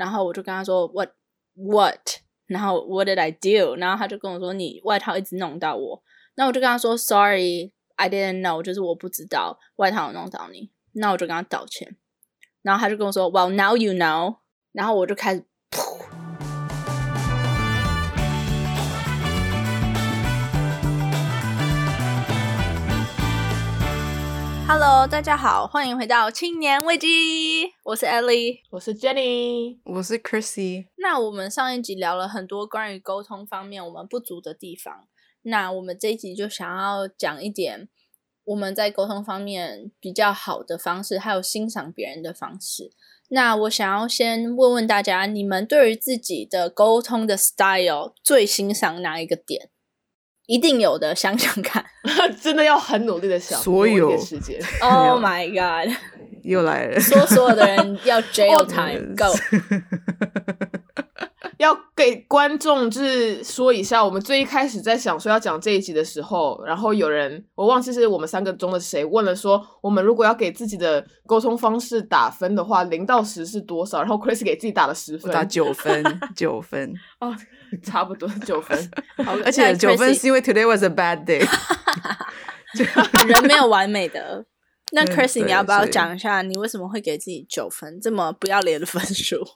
然后我就跟他说 What What？然后 What did I do？然后他就跟我说你外套一直弄到我。那我就跟他说 Sorry，I didn't know，就是我不知道外套有弄到你。那我就跟他道歉。然后他就跟我说 Well now you know。然后我就开始噗。Hello，大家好，欢迎回到青年危机。我是 Ellie，我是 Jenny，我是 Chrissy。那我们上一集聊了很多关于沟通方面我们不足的地方。那我们这一集就想要讲一点我们在沟通方面比较好的方式，还有欣赏别人的方式。那我想要先问问大家，你们对于自己的沟通的 style 最欣赏哪一个点？一定有的，想想看，真的要很努力的想，所有时间。Oh my god！又来了，说所有的人要 jail time go。要给观众就是说一下，我们最一开始在想说要讲这一集的时候，然后有人我忘记是我们三个中的谁问了说，我们如果要给自己的沟通方式打分的话，零到十是多少？然后 Chris 给自己打了十分，打九分，九分 哦，差不多九分。而且九分是因为 Today was a bad day，人没有完美的。那 Chris，你要不要讲一下你为什么会给自己九分这么不要脸的分数？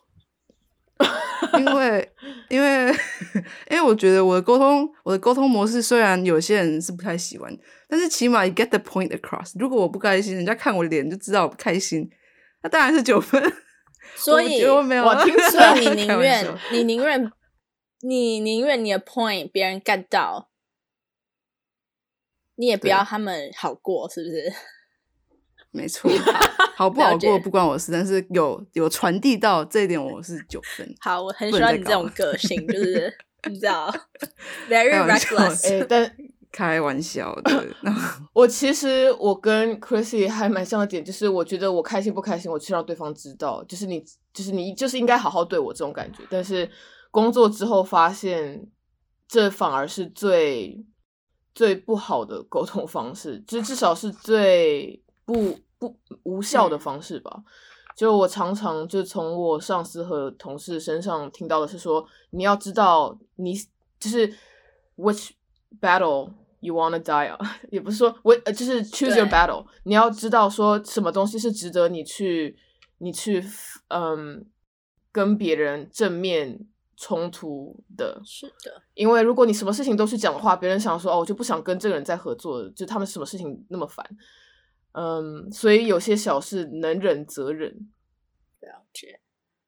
因为，因为，因为我觉得我的沟通，我的沟通模式虽然有些人是不太喜欢，但是起码 get the point across。如果我不开心，人家看我脸就知道我不开心，那当然是九分。所以，我没有，所以你 宁愿，你宁愿，你宁愿你的 point 别人 get 到，你也不要他们好过，是不是？没错，好不好过不关我事，但是有有传递到这一点，我是九分。好，我很喜欢你这种个性，就是 你知道，very reckless。哎，但开玩笑的。我其实我跟 Chrissy 还蛮像的点，就是我觉得我开心不开心，我去让对方知道，就是你，就是你，就是应该好好对我这种感觉。但是工作之后发现，这反而是最最不好的沟通方式，就至少是最不。不无效的方式吧，就我常常就从我上司和同事身上听到的是说，你要知道你就是 which battle you wanna die，也不是说我就是 choose your battle，你要知道说什么东西是值得你去你去嗯跟别人正面冲突的，是的，因为如果你什么事情都去讲的话，别人想说哦，我就不想跟这个人再合作，就他们什么事情那么烦。嗯，所以有些小事能忍则忍。了解。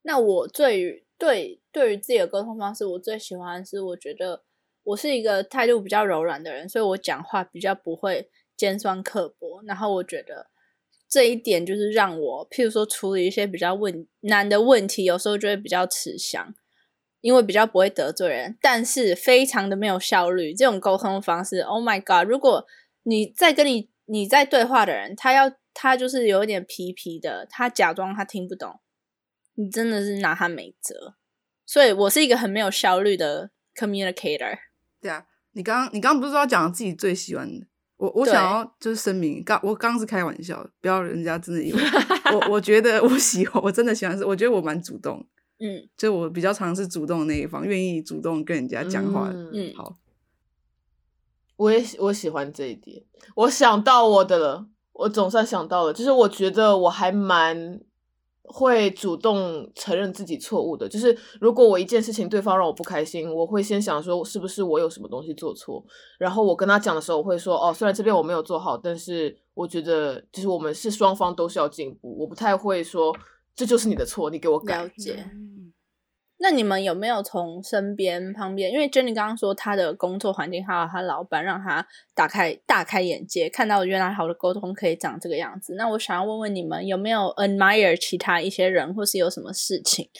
那我最于对对于自己的沟通方式，我最喜欢是我觉得我是一个态度比较柔软的人，所以我讲话比较不会尖酸刻薄。然后我觉得这一点就是让我，譬如说处理一些比较问难的问题，有时候就会比较吃香，因为比较不会得罪人，但是非常的没有效率。这种沟通方式，Oh my God！如果你在跟你你在对话的人，他要他就是有一点皮皮的，他假装他听不懂，你真的是拿他没辙。所以我是一个很没有效率的 communicator。对啊，你刚刚你刚刚不是说要讲自己最喜欢的？我我想要就是声明，刚我刚是开玩笑，不要人家真的以为我我觉得我喜欢，我真的喜欢是，我觉得我蛮主动，嗯，就我比较常是主动的那一方，愿意主动跟人家讲话，嗯，好。我也我喜欢这一点，我想到我的了，我总算想到了，就是我觉得我还蛮会主动承认自己错误的，就是如果我一件事情对方让我不开心，我会先想说是不是我有什么东西做错，然后我跟他讲的时候，我会说哦，虽然这边我没有做好，但是我觉得就是我们是双方都是要进步，我不太会说这就是你的错，你给我改。了解。那你们有没有从身边旁边？因为 Jenny 刚刚说她的工作环境还有她老板让她打开大开眼界，看到原来好的沟通可以长这个样子。那我想要问问你们，有没有 admire 其他一些人，或是有什么事情，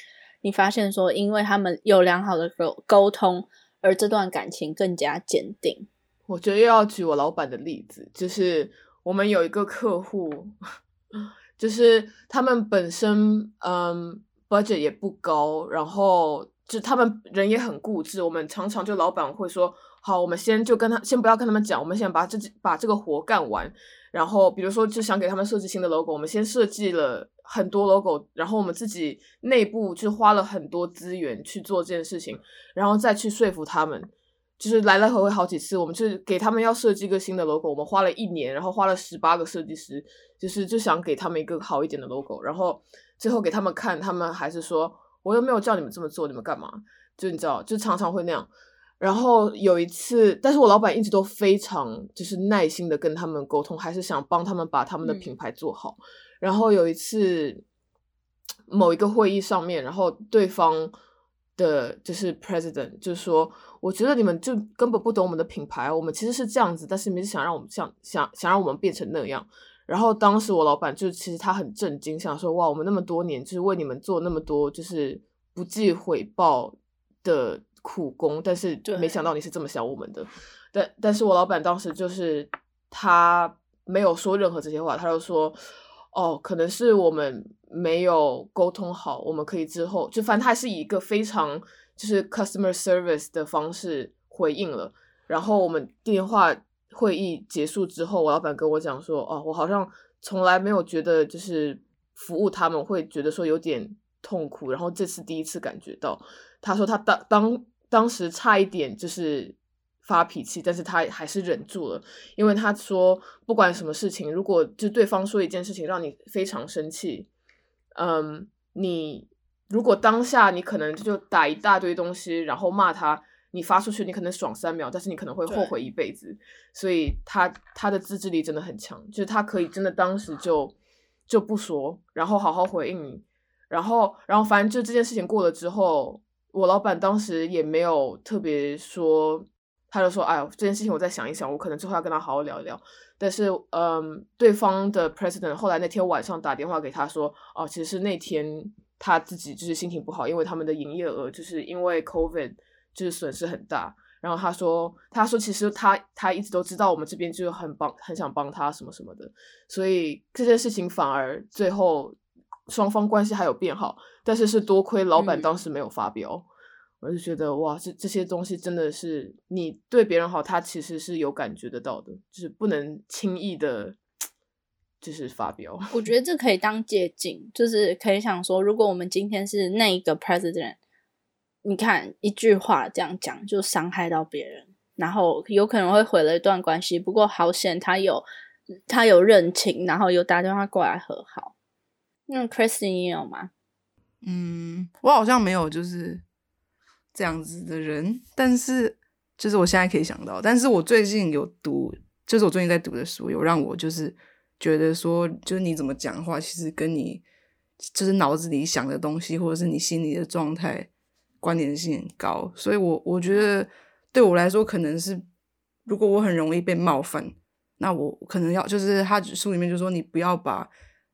你发现说，因为他们有良好的沟沟通，而这段感情更加坚定？我觉得又要举我老板的例子，就是我们有一个客户，就是他们本身，嗯。Budget 也不高，然后就他们人也很固执。我们常常就老板会说：“好，我们先就跟他先不要跟他们讲，我们先把这把这个活干完。”然后比如说就想给他们设计新的 logo，我们先设计了很多 logo，然后我们自己内部就花了很多资源去做这件事情，然后再去说服他们。就是来来回回好几次，我们就是给他们要设计一个新的 logo，我们花了一年，然后花了十八个设计师，就是就想给他们一个好一点的 logo，然后最后给他们看，他们还是说我又没有叫你们这么做，你们干嘛？就你知道，就常常会那样。然后有一次，但是我老板一直都非常就是耐心的跟他们沟通，还是想帮他们把他们的品牌做好。然后有一次某一个会议上面，然后对方。的就是 president，就是说，我觉得你们就根本不懂我们的品牌，我们其实是这样子，但是你们是想让我们像想想让我们变成那样。然后当时我老板就其实他很震惊，想说哇，我们那么多年就是为你们做那么多就是不计回报的苦工，但是没想到你是这么想我们的。但但是我老板当时就是他没有说任何这些话，他就说。哦，可能是我们没有沟通好，我们可以之后就反正他是以一个非常就是 customer service 的方式回应了。然后我们电话会议结束之后，我老板跟我讲说，哦，我好像从来没有觉得就是服务他们会觉得说有点痛苦，然后这次第一次感觉到。他说他当当当时差一点就是。发脾气，但是他还是忍住了，因为他说不管什么事情，如果就对方说一件事情让你非常生气，嗯，你如果当下你可能就打一大堆东西，然后骂他，你发出去你可能爽三秒，但是你可能会后悔一辈子。所以他他的自制力真的很强，就是他可以真的当时就就不说，然后好好回应你，然后然后反正就这件事情过了之后，我老板当时也没有特别说。他就说：“哎，这件事情我再想一想，我可能之后要跟他好好聊一聊。”但是，嗯，对方的 president 后来那天晚上打电话给他说：“哦，其实是那天他自己就是心情不好，因为他们的营业额就是因为 COVID 就是损失很大。”然后他说：“他说其实他他一直都知道我们这边就很帮很想帮他什么什么的，所以这件事情反而最后双方关系还有变好，但是是多亏老板当时没有发飙。”我就觉得哇，这这些东西真的是你对别人好，他其实是有感觉得到的，就是不能轻易的，就是发飙。我觉得这可以当借鉴，就是可以想说，如果我们今天是那一个 president，你看一句话这样讲就伤害到别人，然后有可能会毁了一段关系。不过好险他有他有认情，然后有打电话过来和好。那 Christine 你有吗？嗯，我好像没有，就是。这样子的人，但是就是我现在可以想到，但是我最近有读，就是我最近在读的书，有让我就是觉得说，就是你怎么讲话，其实跟你就是脑子里想的东西，或者是你心里的状态关联性很高。所以，我我觉得对我来说，可能是如果我很容易被冒犯，那我可能要就是他书里面就说，你不要把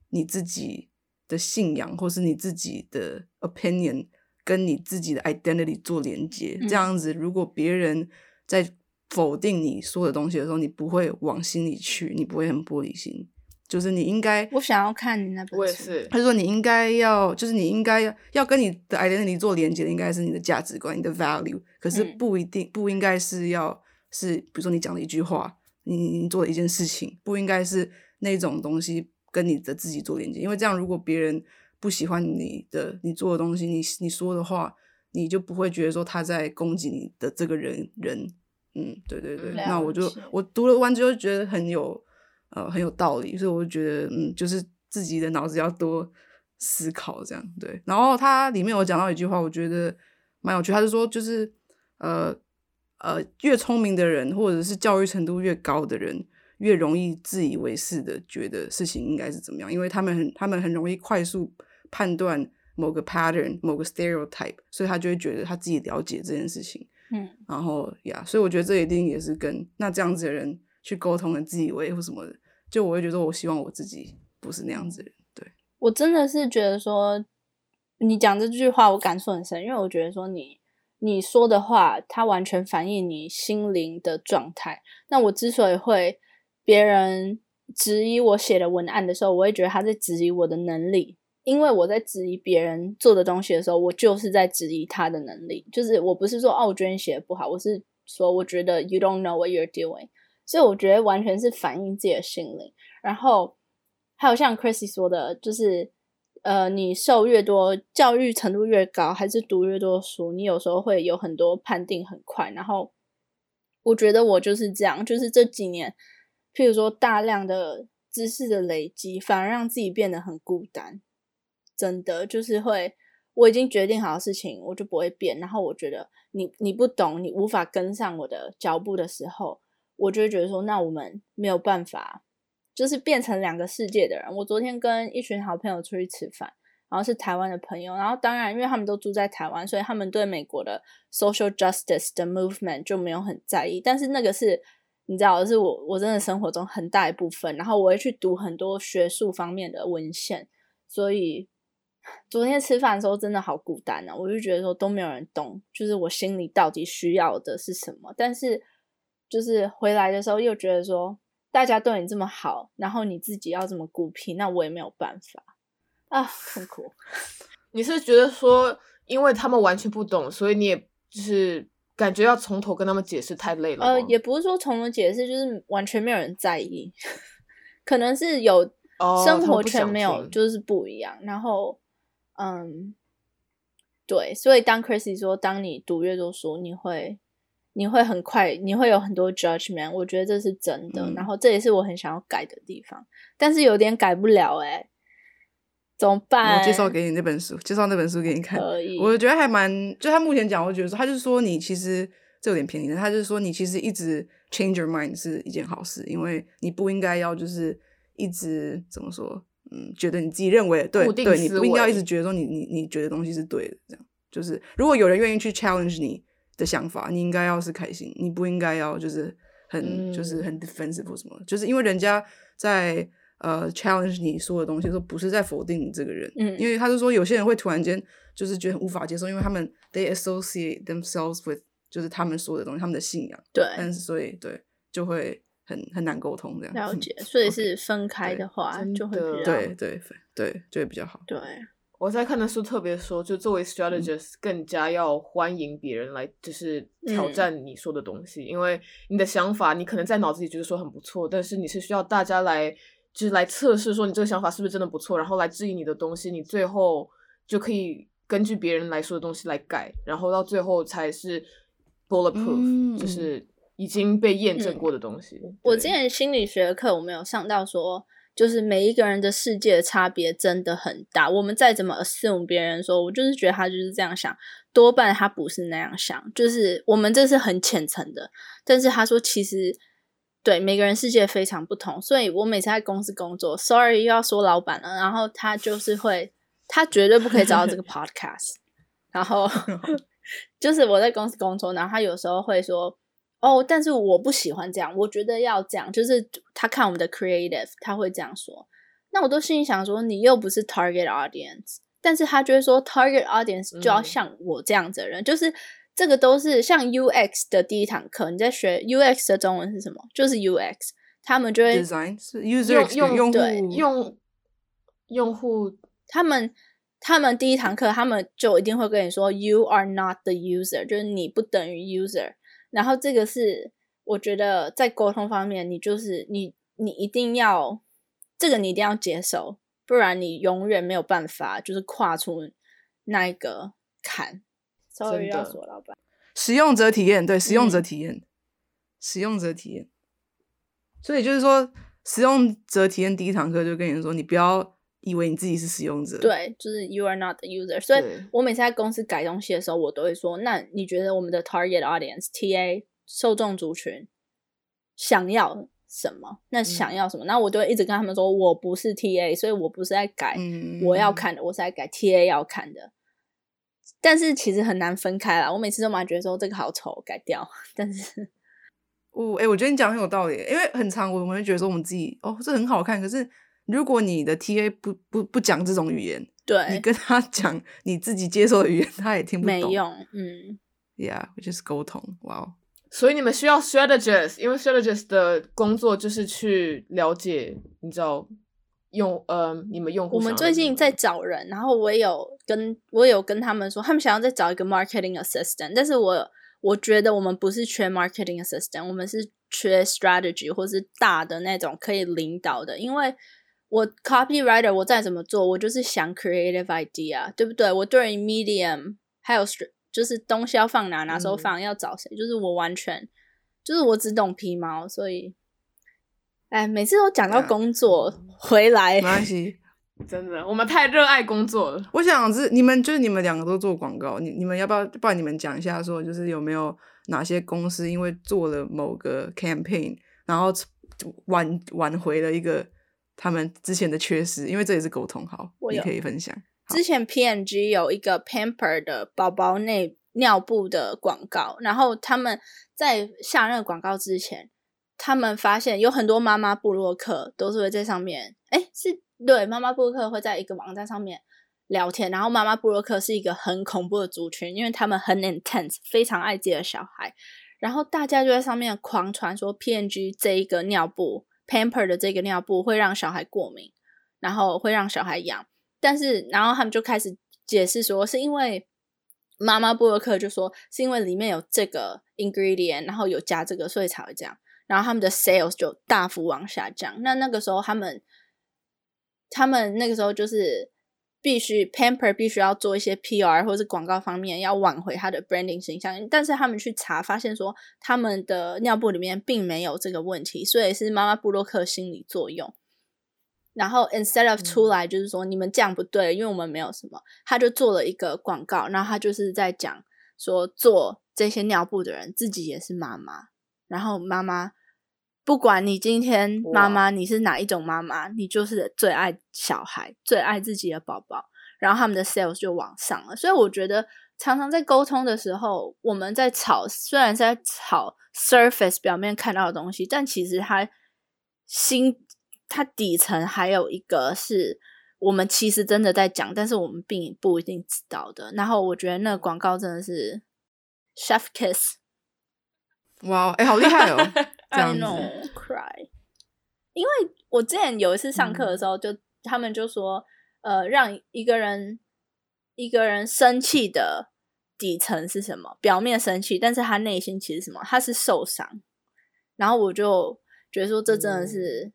你自己的信仰或是你自己的 opinion。跟你自己的 identity 做连接，这样子，如果别人在否定你说的东西的时候，你不会往心里去，你不会很玻璃心。就是你应该，我想要看你那本，我也是。他说你应该要，就是你应该要要跟你的 identity 做连接的，应该是你的价值观，你的 value。可是不一定，不应该是要是，比如说你讲了一句话，你你做了一件事情，不应该是那种东西跟你的自己做连接，因为这样如果别人。不喜欢你的你做的东西，你你说的话，你就不会觉得说他在攻击你的这个人人，嗯，对对对。那我就我读了完之后觉得很有呃很有道理，所以我就觉得嗯，就是自己的脑子要多思考这样对。然后他里面有讲到一句话，我觉得蛮有趣，他是说就是呃呃越聪明的人或者是教育程度越高的人。越容易自以为是的觉得事情应该是怎么样，因为他们很他们很容易快速。判断某个 pattern、某个 stereotype，所以他就会觉得他自己了解这件事情。嗯，然后呀，所以我觉得这一定也是跟那这样子的人去沟通的自以为或什么的。就我会觉得，我希望我自己不是那样子的人。对我真的是觉得说，你讲这句话我感触很深，因为我觉得说你你说的话，它完全反映你心灵的状态。那我之所以会别人质疑我写的文案的时候，我会觉得他在质疑我的能力。因为我在质疑别人做的东西的时候，我就是在质疑他的能力。就是我不是说哦，我觉得你写的不好，我是说我觉得 you don't know what you're doing。所以我觉得完全是反映自己的心灵。然后还有像 Chrissy 说的，就是呃，你受越多教育程度越高，还是读越多书，你有时候会有很多判定很快。然后我觉得我就是这样，就是这几年，譬如说大量的知识的累积，反而让自己变得很孤单。真的就是会，我已经决定好的事情，我就不会变。然后我觉得你你不懂，你无法跟上我的脚步的时候，我就会觉得说，那我们没有办法，就是变成两个世界的人。我昨天跟一群好朋友出去吃饭，然后是台湾的朋友，然后当然因为他们都住在台湾，所以他们对美国的 social justice 的 movement 就没有很在意。但是那个是你知道，是我我真的生活中很大一部分。然后我会去读很多学术方面的文献，所以。昨天吃饭的时候真的好孤单啊！我就觉得说都没有人懂，就是我心里到底需要的是什么。但是就是回来的时候又觉得说，大家对你这么好，然后你自己要这么孤僻，那我也没有办法啊，痛苦。你是觉得说，因为他们完全不懂，所以你也就是感觉要从头跟他们解释太累了？呃，也不是说从头解释，就是完全没有人在意，可能是有生活圈没有，就是不一样，然后。嗯，对，所以当 Chrissy 说，当你读阅读书，你会，你会很快，你会有很多 judgment，我觉得这是真的。然后这也是我很想要改的地方，但是有点改不了，哎，怎么办？我介绍给你那本书，介绍那本书给你看。可以，我觉得还蛮，就他目前讲，我觉得说，他就是说你其实这有点便宜的，他就是说你其实一直 change your mind 是一件好事，因为你不应该要就是一直怎么说。嗯，觉得你自己认为对对，你不应该要一直觉得说你你你觉得东西是对的，这样就是如果有人愿意去 challenge 你的想法，你应该要是开心，你不应该要就是很就是很 defensive 或什么，就是因为人家在呃 challenge 你说的东西，说不是在否定你这个人，嗯，因为他是说有些人会突然间就是觉得无法接受，因为他们 they associate themselves with 就是他们说的东西，他们的信仰，对，但是所以对就会。很很难沟通这样。了解，所以是分开的话就会比较对对对就会比较好。对，我在看的书特别说，就作为 strategist 更加要欢迎别人来，就是挑战你说的东西，因为你的想法你可能在脑子里觉得说很不错，但是你是需要大家来就是来测试说你这个想法是不是真的不错，然后来质疑你的东西，你最后就可以根据别人来说的东西来改，然后到最后才是 bulletproof，就是。已经被验证过的东西。我之前心理学课我没有上到，说就是每一个人的世界差别真的很大。我们再怎么 assume 别人说，我就是觉得他就是这样想，多半他不是那样想。就是我们这是很浅层的，但是他说其实对每个人世界非常不同。所以我每次在公司工作，sorry 又要说老板了，然后他就是会，他绝对不可以找到这个 podcast。然后 就是我在公司工作，然后他有时候会说。哦，但是我不喜欢这样，我觉得要这样，就是他看我们的 creative，他会这样说。那我都心里想说，你又不是 target audience，但是他就会说 target audience 就要像我这样子的人，就是这个都是像 UX 的第一堂课，你在学 UX 的中文是什么？就是 UX，他们就会 design 是 user 用用对用用户，他们他们第一堂课，他们就一定会跟你说，you are not the user，就是你不等于 user。然后这个是我觉得在沟通方面，你就是你你一定要这个你一定要接受，不然你永远没有办法就是跨出那一个坎。要说老板，使用者体验对使用者体验，使用者体验。所以就是说，使用者体验第一堂课就跟你说，你不要以为你自己是使用者，对，就是 You are not the user。所以我每次在公司改东西的时候，我都会说，那你觉得我们的 target audience TA 受众族群想要什么？那想要什么？那我就会一直跟他们说，我不是 TA，所以我不是在改我要看的，我是在改 TA 要看的。但是其实很难分开啦。我每次都蛮觉得说这个好丑，改掉。但是，哦，哎，我觉得你讲很有道理，因为很长，我们会觉得说我们自己哦，这很好看。可是如果你的 TA 不不不讲这种语言，对你跟他讲你自己接受的语言，他也听不懂，没用。嗯，Yeah，就是沟通。哇哦。所以你们需要 strategist，因为 strategist 的工作就是去了解，你知道用呃你们用户。我们最近在找人，然后我也有跟我有跟他们说，他们想要再找一个 marketing assistant，但是我我觉得我们不是缺 marketing assistant，我们是缺 strategy 或是大的那种可以领导的。因为我 copywriter，我再怎么做，我就是想 creative idea，对不对？我对于 medium 还有就是东西要放哪，哪时候放，要找谁，就是我完全就是我只懂皮毛，所以，哎，每次都讲到工作回来，没关系。真的，我们太热爱工作了。我想是你们，就是你们两个都做广告，你你们要不要？不然你们讲一下，说就是有没有哪些公司因为做了某个 campaign，然后挽挽回了一个他们之前的缺失？因为这也是沟通，好，你可以分享。之前 P&G 有一个 Pamper 的宝宝内尿布的广告，然后他们在下那个广告之前，他们发现有很多妈妈布洛克都是会在上面，哎，是。对，妈妈布洛克会在一个网站上面聊天，然后妈妈布洛克是一个很恐怖的族群，因为他们很 intense，非常爱自己的小孩，然后大家就在上面狂传说 P&G 这一个尿布 Pamper 的这个尿布会让小孩过敏，然后会让小孩痒，但是然后他们就开始解释说是因为妈妈布洛克就说是因为里面有这个 ingredient，然后有加这个，所以才会这样，然后他们的 sales 就大幅往下降。那那个时候他们。他们那个时候就是必须 Pamper 必须要做一些 PR 或者是广告方面要挽回他的 branding 形象，但是他们去查发现说他们的尿布里面并没有这个问题，所以是妈妈布洛克心理作用。然后 instead of 出来就是说你们这样不对，因为我们没有什么，他就做了一个广告，然后他就是在讲说做这些尿布的人自己也是妈妈，然后妈妈。不管你今天妈妈你是哪一种妈妈，你就是最爱小孩，最爱自己的宝宝，然后他们的 sales 就往上了。所以我觉得常常在沟通的时候，我们在吵，虽然在吵 surface 表面看到的东西，但其实它心它底层还有一个是我们其实真的在讲，但是我们并不一定知道的。然后我觉得那个广告真的是 chef kiss，哇，哎，好厉害哦 ！I know cry，因为我之前有一次上课的时候，就他们就说，呃，让一个人一个人生气的底层是什么？表面生气，但是他内心其实什么？他是受伤。然后我就觉得说，这真的是，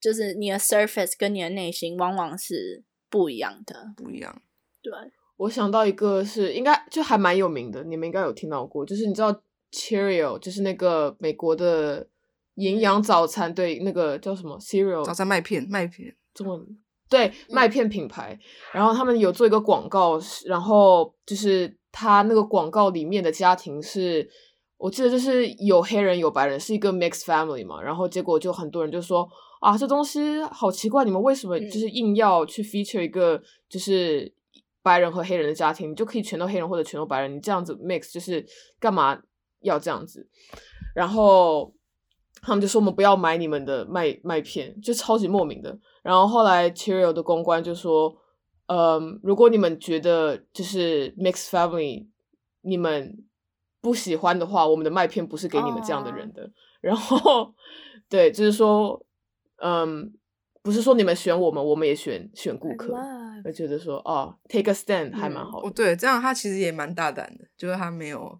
就是你的 surface 跟你的内心往往是不一样的，不一样。对，我想到一个是应该就还蛮有名的，你们应该有听到过，就是你知道。Cereal 就是那个美国的营养早餐，对，那个叫什么 Cereal 早餐麦片，麦片中文对麦片品牌。然后他们有做一个广告，然后就是他那个广告里面的家庭是，我记得就是有黑人有白人，是一个 mixed family 嘛。然后结果就很多人就说啊，这东西好奇怪，你们为什么就是硬要去 feature 一个就是白人和黑人的家庭，你就可以全都黑人或者全都白人，你这样子 mix 就是干嘛？要这样子，然后他们就说我们不要买你们的麦麦片，就超级莫名的。然后后来 Cheerio 的公关就说，嗯，如果你们觉得就是 Mixed Family 你们不喜欢的话，我们的麦片不是给你们这样的人的。然后对，就是说，嗯，不是说你们选我们，我们也选选顾客。我觉得说，哦，Take a stand 还蛮好的。哦，对，这样他其实也蛮大胆的，就是他没有。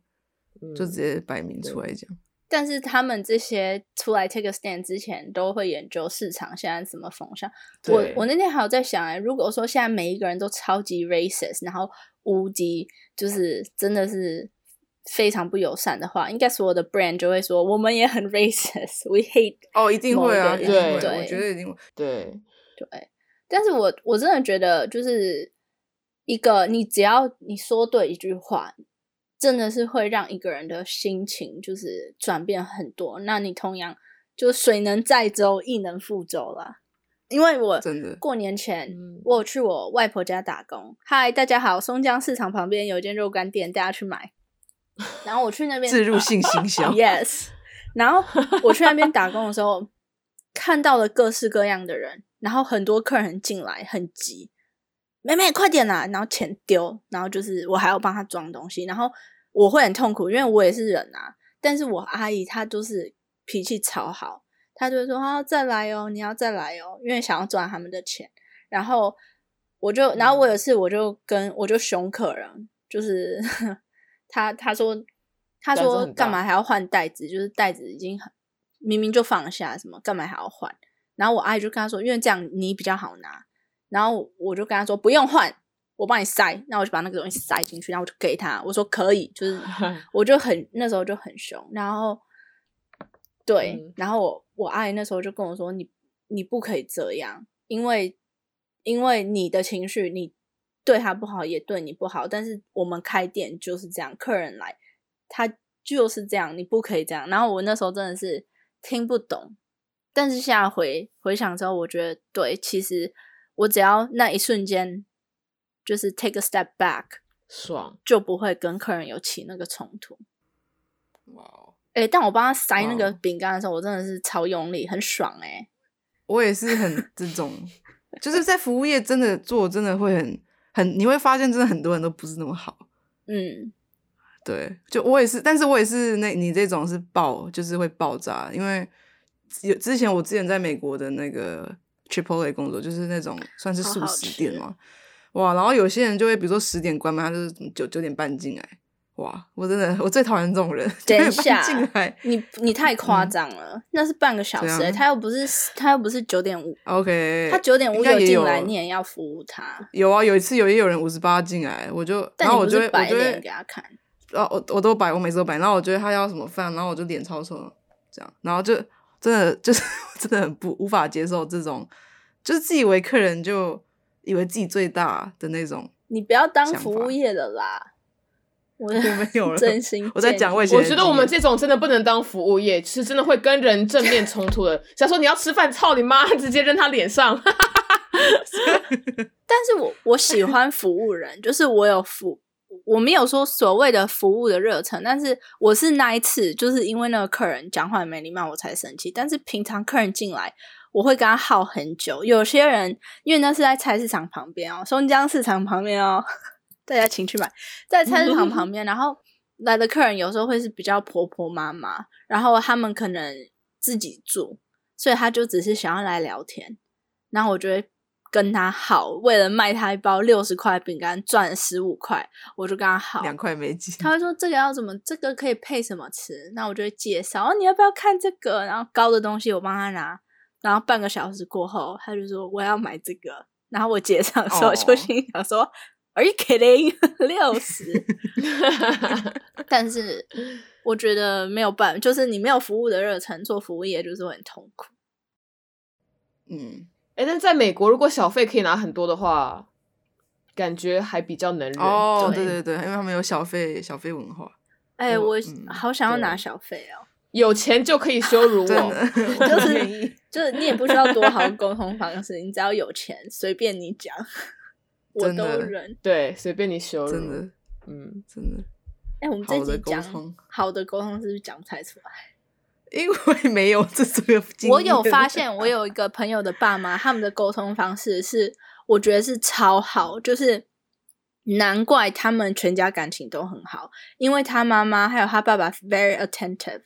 就直接摆明出来讲，但是他们这些出来 take a stand 之前，都会研究市场现在怎么风向。我我那天还有在想，哎，如果说现在每一个人都超级 racist，然后无敌，就是真的是非常不友善的话，应该所有的 brand 就会说我们也很 racist，we hate。哦，一定会啊，对，我觉得一定会。对对，但是我我真的觉得，就是一个你只要你说对一句话。真的是会让一个人的心情就是转变很多。那你同样就水能载舟，亦能覆舟啦。因为我真的过年前我有去我外婆家打工。嗨，大家好，松江市场旁边有一间肉干店，大家去买。然后我去那边自入性行 销，yes。然后我去那边打工的时候，看到了各式各样的人，然后很多客人进来很急，妹妹快点啦！然后钱丢，然后就是我还要帮他装东西，然后。我会很痛苦，因为我也是人啊。但是我阿姨她就是脾气超好，她就会说：“啊，再来哦，你要再来哦，因为想要赚他们的钱。”然后我就，然后我有次我就跟我就凶客人，就是 他他说他说干嘛还要换袋子？就是袋子已经很明明就放下，什么干嘛还要换？然后我阿姨就跟他说，因为这样你比较好拿。然后我就跟他说不用换，我帮你塞。那我就把那个东西塞进去，然后我就给他，我说可以，就是 我就很那时候就很凶。然后对，嗯然后我我阿姨那时候就跟我说，你你不可以这样，因为因为你的情绪，你对他不好也对你不好，但是我们开店就是这样，客人来他就是这样，你不可以这样。然后我那时候真的是听不懂，但是现在回回想之后，我觉得对，其实我只要那一瞬间就是 take a step back，爽，就不会跟客人有起那个冲突。哇哦，诶、但我帮他塞那个哇饼干的时候，我真的是超用力，很爽诶、我也是很 这种，就是在服务业真的做，真的会很很，你会发现真的很多人都不是那么好。嗯，对，就我也是，但是我也是那你这种是爆，就是会爆炸，因为有之前我之前在美国的那个 Chipotle 工作，就是那种算是素食店嘛，哇，然后有些人就会比如说十点关门，他就是九九点半进来，哇，我真的我最讨厌这种人，等一下半进来。你你太夸张了，那是半个小时、他又不是他又不是九点五，，OK，他九点五应该也进来，有你也要服务他。有啊，有一次有也有人五十八进来，我就然后我就摆脸给他看，啊，我我都摆，我每次都摆，然后我觉得他要什么饭，然后我就脸超臭，这样，然后就真的 就是真的很不无法接受这种，就是自以为客人就以为自己最大的那种，你不要当服务业的啦。我我没有了 真心我在讲我以前我觉得我们这种真的不能当服务业，是真的会跟人正面冲突的。想说你要吃饭，操你妈，直接扔他脸上。但是我我喜欢服务人，就是我有服，我没有说所谓的服务的热忱，但是我是那一次，就是因为那个客人讲话没礼貌，我才生气。但是平常客人进来，我会跟他耗很久。有些人因为那是在菜市场旁边哦，松江市场旁边哦，大家请去买，在菜市场旁边，然后来的客人有时候会是比较婆婆妈妈，然后他们可能自己住，所以他就只是想要来聊天，然后我就会跟他好，为了卖他一包六十块饼干赚十五块，我就跟他好。两块美金，他会说这个要怎么，这个可以配什么吃？那我就会介绍，哦，你要不要看这个？然后高的东西我帮他拿，然后半个小时过后，他就说我要买这个，然后我结账的时候就哦心里想说、Are you kidding？六十？但是我觉得没有办法，就是你没有服务的热忱，做服务业就是会很痛苦。嗯，哎、但在美国，如果小费可以拿很多的话，感觉还比较能忍。哦，对对对对，因为他们有小费小费文化，哎、我好想要拿小费哦。有钱就可以羞辱 我，就是就是你也不需要多好的沟通方式，你只要有钱，随便你讲，我都忍。对，随便你羞辱。真的嗯，真的，哎、我们这好的沟集讲好的沟通是不是讲不太出来？因为没有这这个经验，我有发现，我有一个朋友的爸妈，他们的沟通方式是，我觉得是超好，就是难怪他们全家感情都很好，因为他妈妈还有他爸爸 very attentive，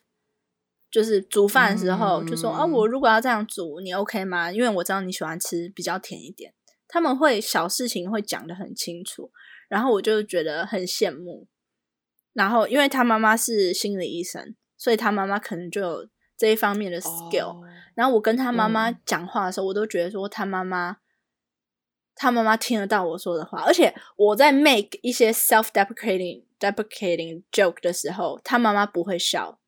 就是煮饭的时候就说、啊，嗯我如果要这样煮，你 OK 吗？因为我知道你喜欢吃比较甜一点，他们会小事情会讲得很清楚，然后我就觉得很羡慕。然后因为他妈妈是心理医生，所以他妈妈可能就有这一方面的 skill。哦然后我跟他妈妈嗯讲话的时候，我都觉得说他妈妈，他妈妈听得到我说的话，而且我在 make 一些 self deprecating deprecating joke 的时候，他妈妈不会笑，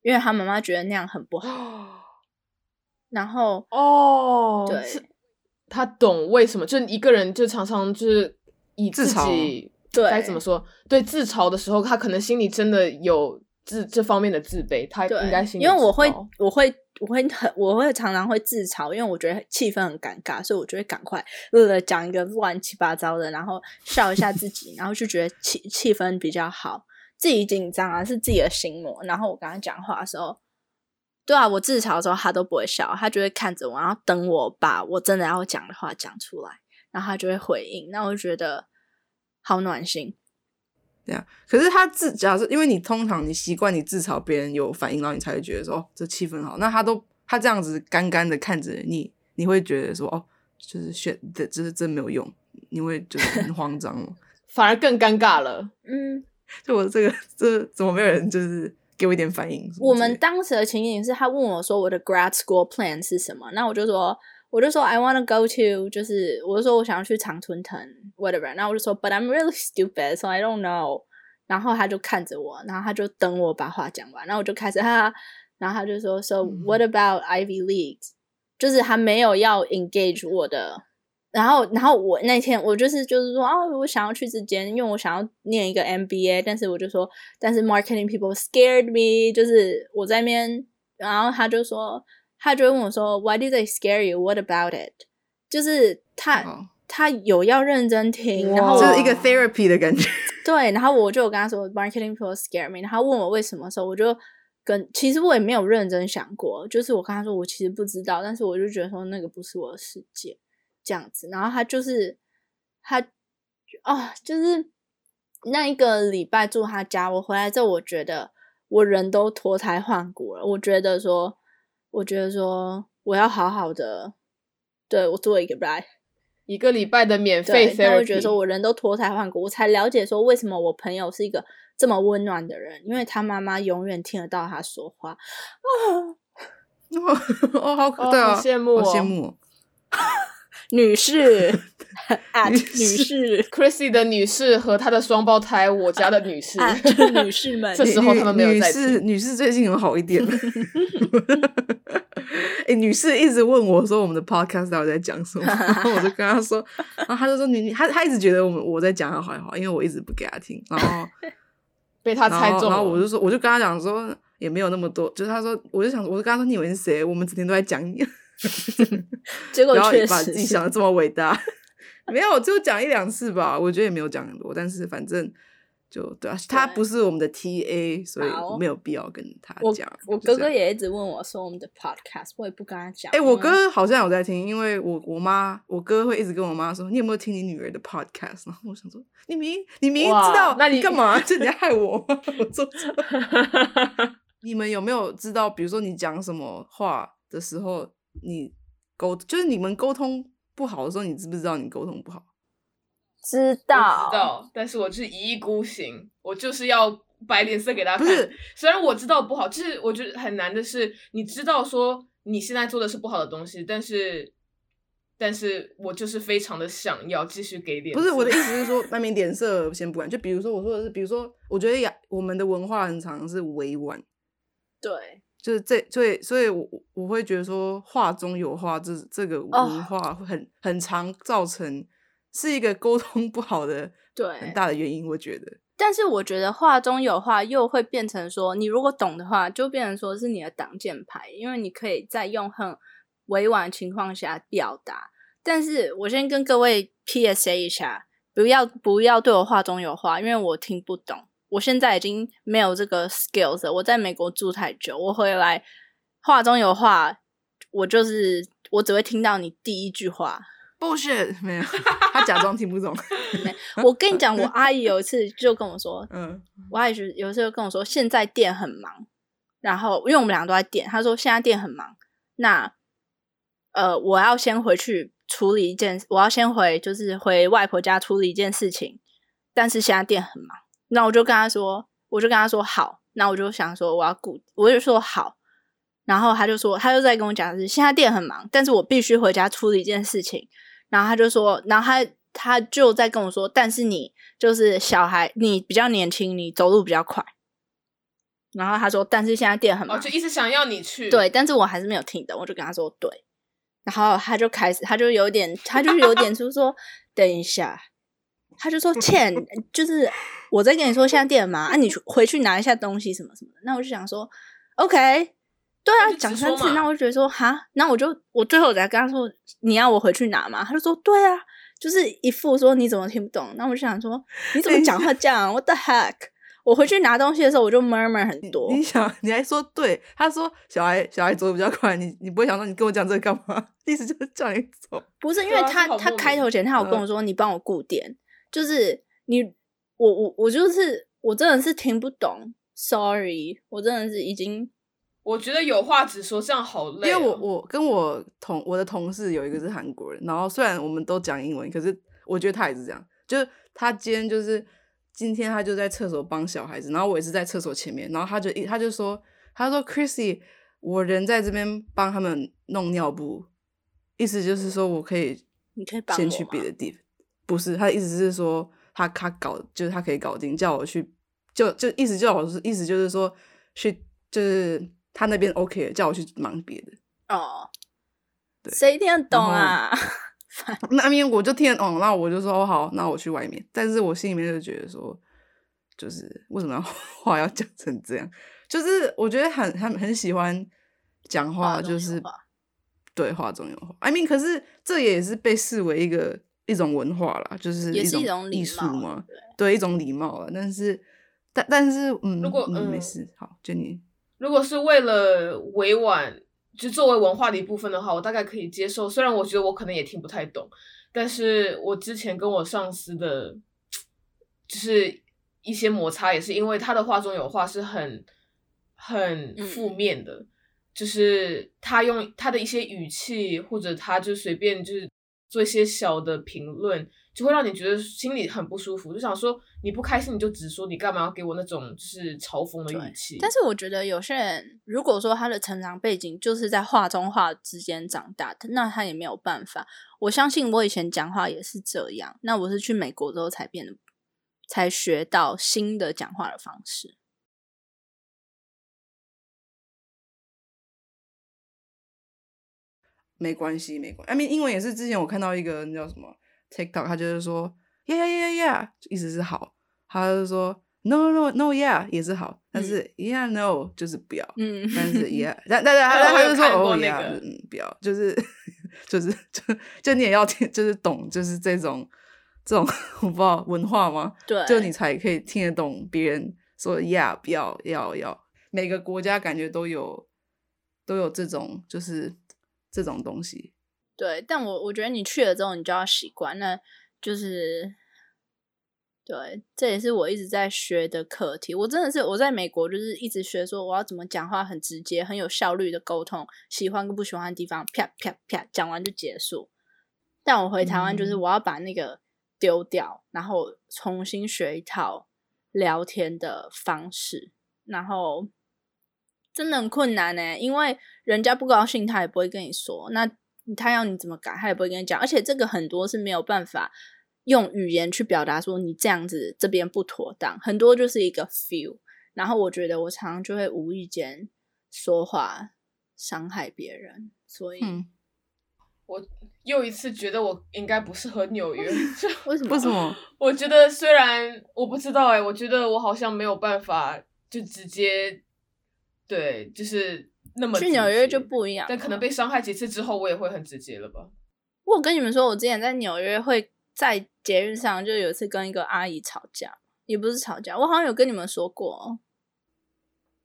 因为他妈妈觉得那样很不好。然后哦，对是他懂为什么，就一个人就常常就是以自己对该怎么说，对自嘲的时候，他可能心里真的有自这方面的自卑，他对应该，心里因为我会我会我会很我会常常会自嘲，因为我觉得气氛很尴尬，所以我就会赶快呃讲一个乱七八糟的，然后笑一下自己，然后就觉得气气氛比较好。自己紧张啊，是自己的心魔。然后我跟他讲话的时候，对啊，我自嘲的时候他都不会笑，他就会看着我，然后等我把我真的要讲的话讲出来，然后他就会回应。那我就觉得好暖心。对啊，可是他自假设，因为你通常你习惯你自嘲别人有反应，然后你才会觉得说哦，这气氛好。那他都他这样子干干的看着你，你会觉得说哦，就是选的，就是真没有用，你会就是很慌张哦。反而更尴尬了。嗯，就我这个这怎么没有人就是给我一点反应？我们当时的情景是他问我说我的 grad school plan 是什么，那我就说我就说 I want to go to 就是我就说我想要去常春藤 whatever，那我就说 But I'm really stupid so I don't know，然后他就看着我，然后他就等我把话讲完，然后我就开始哈哈，然后他就说 So what about Ivy Leagues？就是他没有要 engage 我的。然后，然后我那天我就是就是说啊，我想要去这间，因为我想要念一个 MBA，但是我就说，但是 marketing people scared me，就是我在那边，然后他就说，他就问我说，Why did they scare you? What about it？就是他、哦他有要认真听，然后就是一个 therapy 的感觉。对，然后我就有跟他说 marketing people scare me，然后他问我为什么时候，我就跟其实我也没有认真想过，就是我跟他说我其实不知道，但是我就觉得说那个不是我的世界这样子，然后他就是他啊、就是那一个礼拜住他家，我回来之后，我觉得我人都脱胎换骨了，我觉得说，我觉得说我要好好的对我做一个 right。一个礼拜的免费费，但我觉得说我人都脱胎换骨，我才了解说为什么我朋友是一个这么温暖的人，因为他妈妈永远听得到他说话。哦，好可对啊，好羡慕羡慕哦。女士，at 女士 Chrissy 的女士和她的双胞胎，我家的女士，at 女士们 这时候他们没有在女士，女士最近有好一点。哎、女士一直问我说我们的 podcast 到底在讲什么，然后我就跟她说，然后她就说你，她她一直觉得我们我在讲她坏话，因为我一直不给她听，然后被她猜中了。然后我就说，我就跟她讲说也没有那么多，就是她说，我就想，我就跟她说，你以为是谁？我们整天都在讲你，结果不要确实把自己想的这么伟大。没有，就讲一两次吧，我觉得也没有讲很多，但是反正就对啊，他不是我们的 TA，所以好没有必要跟他讲。我哥哥也一直问我说我们的 podcast，我也不跟他讲。哎、我哥好像有在听，因为我我妈我哥会一直跟我妈说，你有没有听你女儿的 podcast？然后我想说，你明你明知道，那你干嘛？这你在害我吗？我做错。你们有没有知道，比如说你讲什么话的时候，你沟就是你们沟通不好的时候，你知不知道你沟通不好？知道知道，但是我就是一意孤行，我就是要摆脸色给他看。虽然我知道不好，就是我觉得很难的是，你知道说你现在做的是不好的东西，但是，但是我就是非常的想要继续给脸色。不是我的意思是说，那边脸色先不管。就比如说我说的是，比如说，我觉得呀，我们的文化很常是委婉，对就是这，所以，所以我我会觉得说，话中有话，这这个哦文化会很、很常造成是一个沟通不好的对，很大的原因。我觉得，但是我觉得话中有话，又会变成说，你如果懂的话，就变成说是你的挡箭牌，因为你可以在用很委婉的情况下表达。但是我先跟各位 PSA 一下，不要不要对我话中有话，因为我听不懂。我现在已经没有这个 skills 了。我在美国住太久，我回来话中有话，我就是我只会听到你第一句话。bullshit 没有，他假装听不懂。我跟你讲，我阿姨有一次就跟我说，嗯，我阿姨有一次就跟我说，现在店很忙，然后因为我们两个都在店，她说现在店很忙，那呃我要先回去处理一件，我要先回就是回外婆家处理一件事情，但是现在店很忙，那我就跟他说，我就跟他说好，那我就想说我要顾，我就说好，然后他就说，他就在跟我讲是现在店很忙，但是我必须回家处理一件事情，然后他就说，然后他他就在跟我说，但是你就是小孩，你比较年轻，你走路比较快。然后他说，但是现在店很忙，哦，就一直想要你去。对，但是我还是没有听懂，我就跟他说对，然后他就开始，他就有点，他就有点就是说，等一下，他就说倩，就是我在跟你说现在店很忙，啊，你去回去拿一下东西什么什么的，那我就想说，OK，对啊讲三次，那我就觉得说哈，那我就我最后才跟他说，你要我回去拿嘛？他就说对啊，就是一副说你怎么听不懂，那我就想说你怎么讲话这样？What the heck？我回去拿东西的时候，我就 murmur 很多，你想，你还说对，他说小孩小孩走的比较快，你你不会想说你跟我讲这个干嘛？意思就是叫你走。不是因为他、他开头前他有跟我说，你帮我顾店，就是你我我我就是我真的是听不懂，sorry，我真的是已经我觉得有话直说，这样好累哦。因为我我跟我同我的同事有一个是韩国人，然后虽然我们都讲英文，可是我觉得他也是这样，就是他今天就是今天他就在厕所帮小孩子，然后我也是在厕所前面，然后他就一他就说，他说 Chrissy，我人在这边帮他们弄尿布，意思就是说我可以你可以先去别的地方，不是他的意思是说他他搞就是他可以搞定，叫我去就就意思叫我是意思就是说去就是他那边 OK 了，叫我去忙别的。哦，对谁听得懂啊？那边我就听得懂，那我就说哦好，那我去外面。但是我心里面就觉得说，就是为什么要 话要讲成这样？就是我觉得很很很喜欢讲话，就是对话中有话。I mean，可是这也是被视为一个一种文化啦，就是也是一种艺术貌嘛，对对，一种礼貌了。但是但但是嗯，如果嗯没嗯事，好，就你如果是为了委婉，就作为文化的一部分的话，我大概可以接受。虽然我觉得我可能也听不太懂，但是我之前跟我上司的，就是一些摩擦，也是因为他的话中有话是很很嗯负面的，就是他用他的一些语气，或者他就随便就是做一些小的评论，就会让你觉得心里很不舒服，就想说你不开心你就直说，你干嘛要给我那种就是嘲讽的语气？但是我觉得有些人，如果说他的成长背景就是在画中画之间长大的，那他也没有办法。我相信我以前讲话也是这样，那我是去美国之后才变得，才学到新的讲话的方式。没关系，没关系。I mean，英文也是之前我看到一个那叫什么 TikTok，他就是说 Yeah yeah yeah yeah，意思是好，他就说 No no no yeah 也是好，但是 Yeah no 就是不要，嗯，但是 Yeah，但但是他他就说哦 yeah，个嗯不要，就是 就是就就你也要听，就是懂，就是这种这种我不知道文化吗？对，就你才可以听得懂别人说 Yeah 不要要要，每个国家感觉都有都有这种就是这种东西。对，但我我觉得你去了之后，你就要习惯，那就是对，这也是我一直在学的课题。我真的是我在美国就是一直学说我要怎么讲话很直接、很有效率的沟通，喜欢跟不喜欢的地方啪啪啪讲完就结束。但我回台湾就是嗯我要把那个丢掉，然后重新学一套聊天的方式，然后真的很困难呢、因为人家不高兴，他也不会跟你说，那他要你怎么改，他也不会跟你讲，而且这个很多是没有办法用语言去表达说你这样子这边不妥当，很多就是一个 feel。然后我觉得我常常就会无意间说话伤害别人，所以、嗯，我又一次觉得我应该不适合纽约。就为什么？为什么？我觉得虽然我不知道哎、我觉得我好像没有办法就直接对，就是那么去纽约就不一样但可能被伤害几次之后，我也会很直接了吧？我有跟你们说，我之前在纽约会在节日上就有一次跟一个阿姨吵架，也不是吵架，我好像有跟你们说过哦，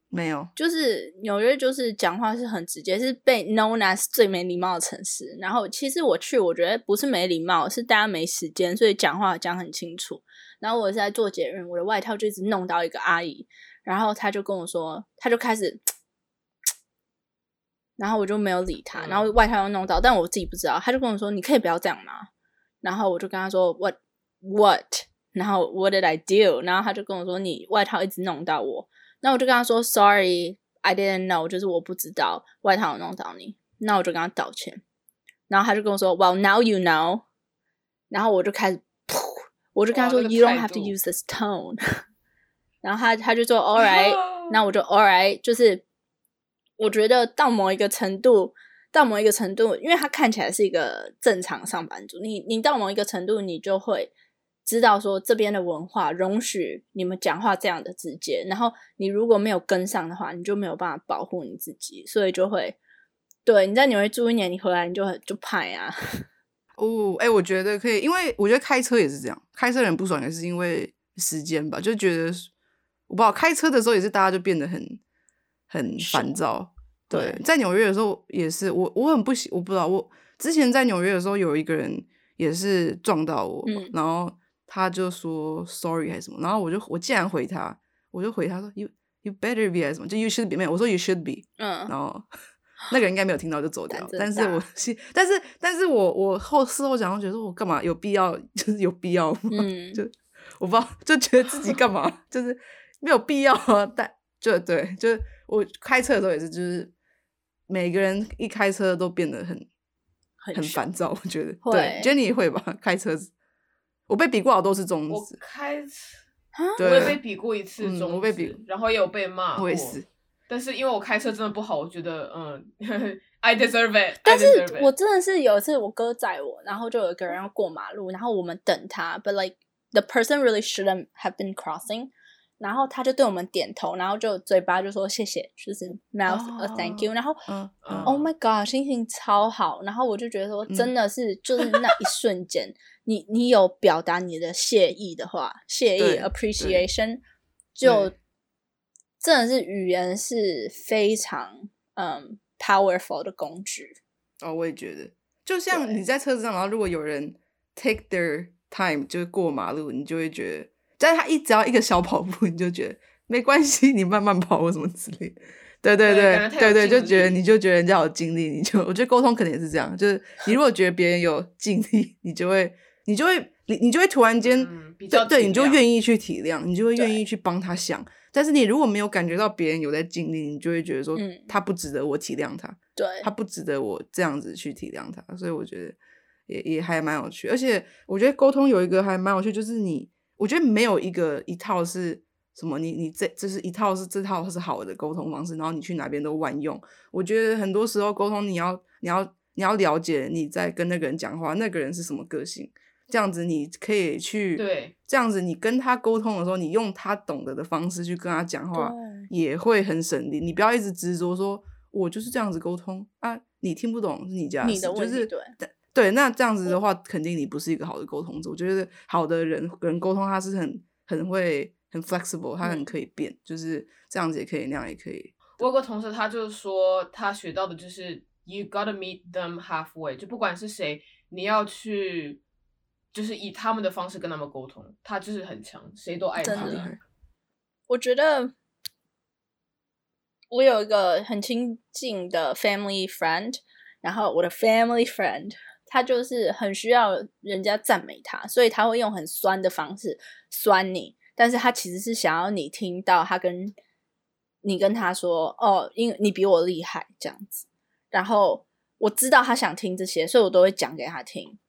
没有。就是纽约就是讲话是很直接，是被 known as 最没礼貌的城市。然后其实我去，我觉得不是没礼貌，是大家没时间，所以讲话讲很清楚。然后我是在做节日，我的外套就一直弄到一个阿姨，然后他就跟我说，他就开始。然后我就没有理他，嗯然后外套又弄到，但我自己不知道，他就跟我说：“你可以不要这样吗？”然后我就跟他说：“What what？” 然后 What did I do？然后他就跟我说：“你外套一直弄到我。”那我就跟他说：“Sorry, I didn't know，就是我不知道外套有弄到你。”那我就跟他道歉，然后他就跟我说：“Well, now you know。”然后我就开始，噗我就跟他说：“You don't have to use this tone。”然后他他就说：“All right。”那我就 all right，就是我觉得到某一个程度，到某一个程度，因为他看起来是一个正常上班族，你你到某一个程度，你就会知道说这边的文化容许你们讲话这样的直接，然后你如果没有跟上的话，你就没有办法保护你自己，所以就会对你在纽约住一年，你回来你就很就派啊，哦，哎、我觉得可以，因为我觉得开车也是这样，开车人不爽也是因为时间吧，就觉得我不知道开车的时候也是大家就变得很很烦躁。对，在纽约的时候也是，我我很不喜，我不知道，我之前在纽约的时候有一个人也是撞到我，嗯然后他就说 sorry 还是什么，然后我就我竟然回他，我就回他说 you you better be 还是什么，就 you should be 没有，我说 you should be，嗯然后 那个人应该没有听到就走掉但是我是，但是但是我我后事后讲，我觉得说我干嘛有必要，就是有必要吗？嗯就我不知道，就觉得自己干嘛，就是没有必要啊。但就对，就是我开车的时候也是，就是每个人一开车都变得很很很烦躁。我觉得，会对，Jenny 会吧？开车子，我被比过好多次中我指，开，啊我也被比过一次嗯中指，我被比然后也有被骂过。我也是。但是因为我开车真的不好，我觉得嗯，I deserve it 但是。我真的是有一次我哥载我，然后就有一个人要过马路，然后我们等他，but like the person really shouldn't have been crossing，然后他就对我们点头，然后就嘴巴就说谢谢，就是 mouth a thank you，、哦然后 Oh my god，心情超好。然后我就觉得说，真的是、就是那一瞬间，你你有表达你的谢意的话，谢意 appreciation，就真的是语言是非常嗯 powerful 的工具。哦，我也觉得，就像你在车子上，然后如果有人 take their time 就是过马路，你就会觉得，但是他一只要一个小跑步，你就觉得没关系，你慢慢跑或什么之类 的。对对对对对对，就觉得你就觉得人家有精力，你就我觉得沟通可能也是这样，就是你如果觉得别人有精力，你就会你就会你你就会突然间、对对，你就愿意去体谅，你就会愿意去帮他想。但是你如果没有感觉到别人有在尽力，你就会觉得说嗯他不值得我体谅他。对，他不值得我这样子去体谅他，所以我觉得也也还蛮有趣。而且我觉得沟通有一个还蛮有趣，就是你，我觉得没有一个一套是什么，你你这这是一套是这套是好的沟通方式，然后你去哪边都万用。我觉得很多时候沟通你要你要你要了解你在跟那个人讲话，那个人是什么个性，这样子你可以去对，这样子你跟他沟通的时候，你用他懂得的方式去跟他讲话，也会很省力。你不要一直执着说，我就是这样子沟通啊，你听不懂是你家你的问题就是对对。那这样子的话，肯定你不是一个好的沟通者。我觉得好的人人沟通，他是很很会很 flexible，他很嗯可以变，就是这样子也可以，那样也可以。我有个同事，他就是说他学到的就是 you gotta meet them halfway，就不管是谁，你要去就是以他们的方式跟他们沟通，他就是很强，谁都爱他真的。我觉得我有一个很亲近的 family friend，然后我的 family friend 他就是很需要人家赞美他，所以他会用很酸的方式酸你，但是他其实是想要你听到他跟你跟他说哦，因为你比我厉害这样子，然后我知道他想听这些，所以我都会讲给他听。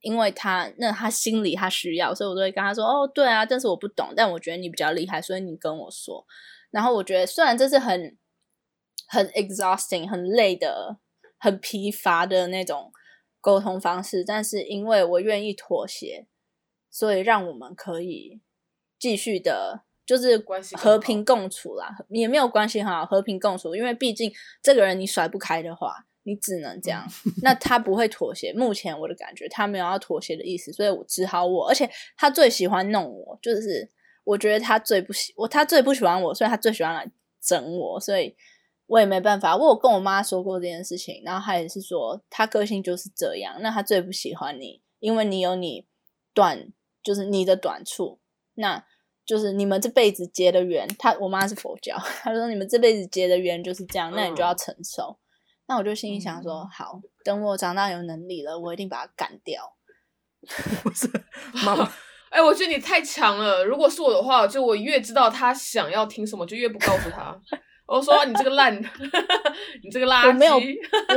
因为他那他心里他需要，所以我都会跟他说：“哦，对啊，但是我不懂，但我觉得你比较厉害，所以你跟我说。”然后我觉得虽然这是很很 exhausting、很累的、很疲乏的那种沟通方式，但是因为我愿意妥协，所以让我们可以继续的，就是关系和平共处啦，也没有关系很好，和平共处，因为毕竟这个人你甩不开的话，你只能这样。那他不会妥协，目前我的感觉他没有要妥协的意思，所以我只好我，而且他最喜欢弄我，就是我觉得他最不喜我，他最不喜欢我，所以他最喜欢来整我，所以我也没办法。我有跟我妈说过这件事情，然后她也是说她个性就是这样，那她最不喜欢你，因为你有你短，就是你的短处，那就是你们这辈子结的缘。她我妈是佛教，她说你们这辈子结的缘就是这样，那你就要承受。那我就心里想说，嗯好，等我长大有能力了，我一定把它干掉。不是 妈妈，哎、我觉得你太强了。如果是我的话，就我越知道他想要听什么，就越不告诉他。我说你这个烂，你这个垃圾。我没有，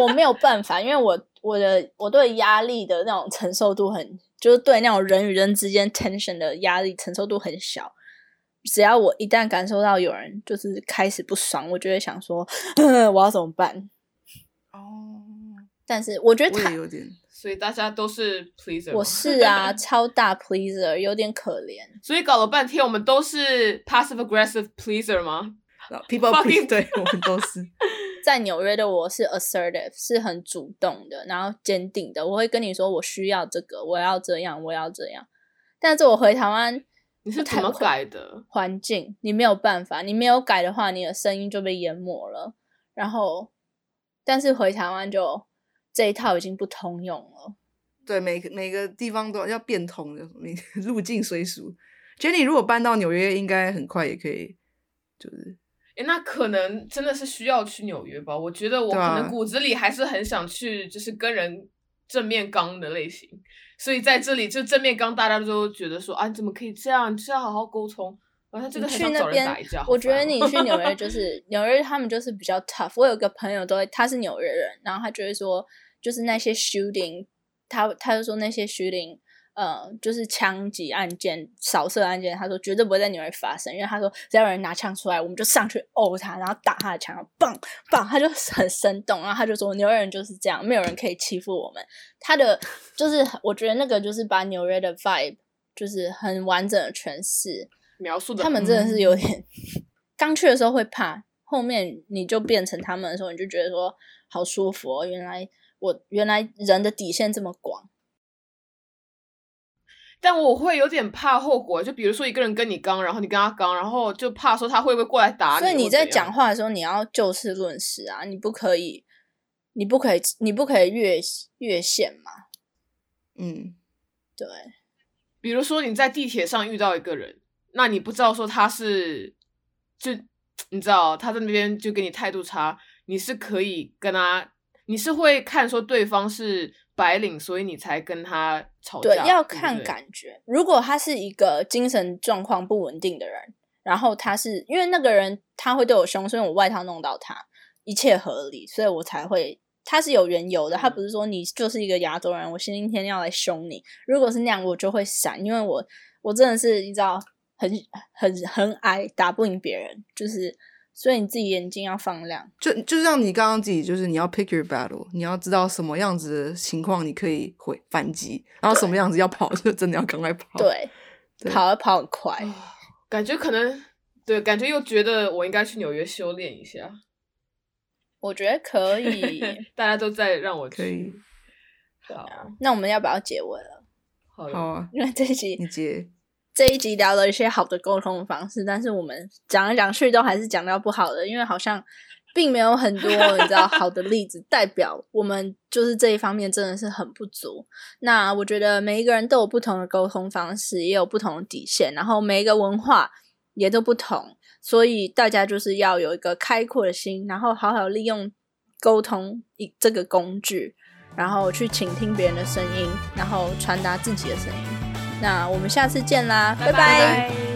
我没有办法，因为我我的我对压力的那种承受度很，就是对那种人与人之间 tension 的压力承受度很小。只要我一旦感受到有人就是开始不爽，我就会想说，我要怎么办？哦，但是我觉得他有点，所以大家都是 pleaser 我是啊，超大 pleaser，有点可怜。所以搞了半天，我们都是 passive aggressive pleaser 吗？People please，对我们都是。在纽约的我是 assertive，是很主动的，然后坚定的。我会跟你说，我需要这个，我要这样，我要这样。但是我回台湾，你是怎么改的？环境，你没有办法，你没有改的话，你的声音就被淹没了。然后，但是回台湾就这一套已经不通用了。对，每个每个地方都要变通的，每个 入境随俗。Jenny 如果搬到纽约，应该很快也可以，就是诶，那可能真的是需要去纽约吧？我觉得我可能骨子里还是很想去，就是跟人正面刚的类型。所以在这里就正面刚大家都觉得说啊，你怎么可以这样？你是要好好沟通。然后他真的很想找人去那边打一架。，我觉得你去纽约就 是纽约，他们就是比较 tough。我有个朋友都会，他是纽约人，然后他就会说，就是那些 shooting，他他就说那些 shooting，呃，就是枪击案件、扫射案件，他说绝对不会在纽约发生，因为他说只要有人拿枪出来，我们就上去殴他，然后打他的枪，棒棒，他就 很生动，然后他就说纽约人就是这样，没有人可以欺负我们。他的就是我觉得那个就是把纽约的 vibe 就是很完整的诠释。描述的他们真的是有点，刚去的时候会怕，后面你就变成他们的时候，你就觉得说好舒服哦。原来我原来人的底线这么广，但我会有点怕后果，就比如说一个人跟你刚，然后你跟他刚，然后就怕说他会不会过来打你，所以你在讲话的时候，你要就事论事啊，你不可以，你不可以，你不可以越越线嘛。嗯，对，比如说你在地铁上遇到一个人，那你不知道说他是，就你知道他在那边就给你态度差，你是可以跟他，你是会看说对方是白领，所以你才跟他吵架，对，要看感觉。如果他是一个精神状况不稳定的人，然后他是因为那个人他会对我凶，所以我外套弄到他，一切合理，所以我才会。他是有缘由的，他嗯不是说你就是一个亚洲人，我今天要来凶你。如果是那样，我就会闪，因为我我真的是你知道，很很很矮，打不赢别人，就是所以你自己眼睛要放亮。就就像你刚刚自己，就是你要 pick your battle，你要知道什么样子的情况你可以回反击，然后什么样子要跑，就真的要赶快跑。，对，对跑要跑很快。感觉可能对，感觉又觉得我应该去纽约修炼一下，我觉得可以。大家都在让我去可以，好，那我们要不要结尾了？好啊，因为这一集你接。这一集聊了一些好的沟通方式，但是我们讲来讲去都还是讲到不好的，因为好像并没有很多你知道好的例子，代表我们就是这一方面真的是很不足。那我觉得每一个人都有不同的沟通方式，也有不同的底线，然后每一个文化也都不同，所以大家就是要有一个开阔的心，然后好好利用沟通一这个工具，然后去倾听别人的声音，然后传达自己的声音。那我们下次见啦，拜拜。拜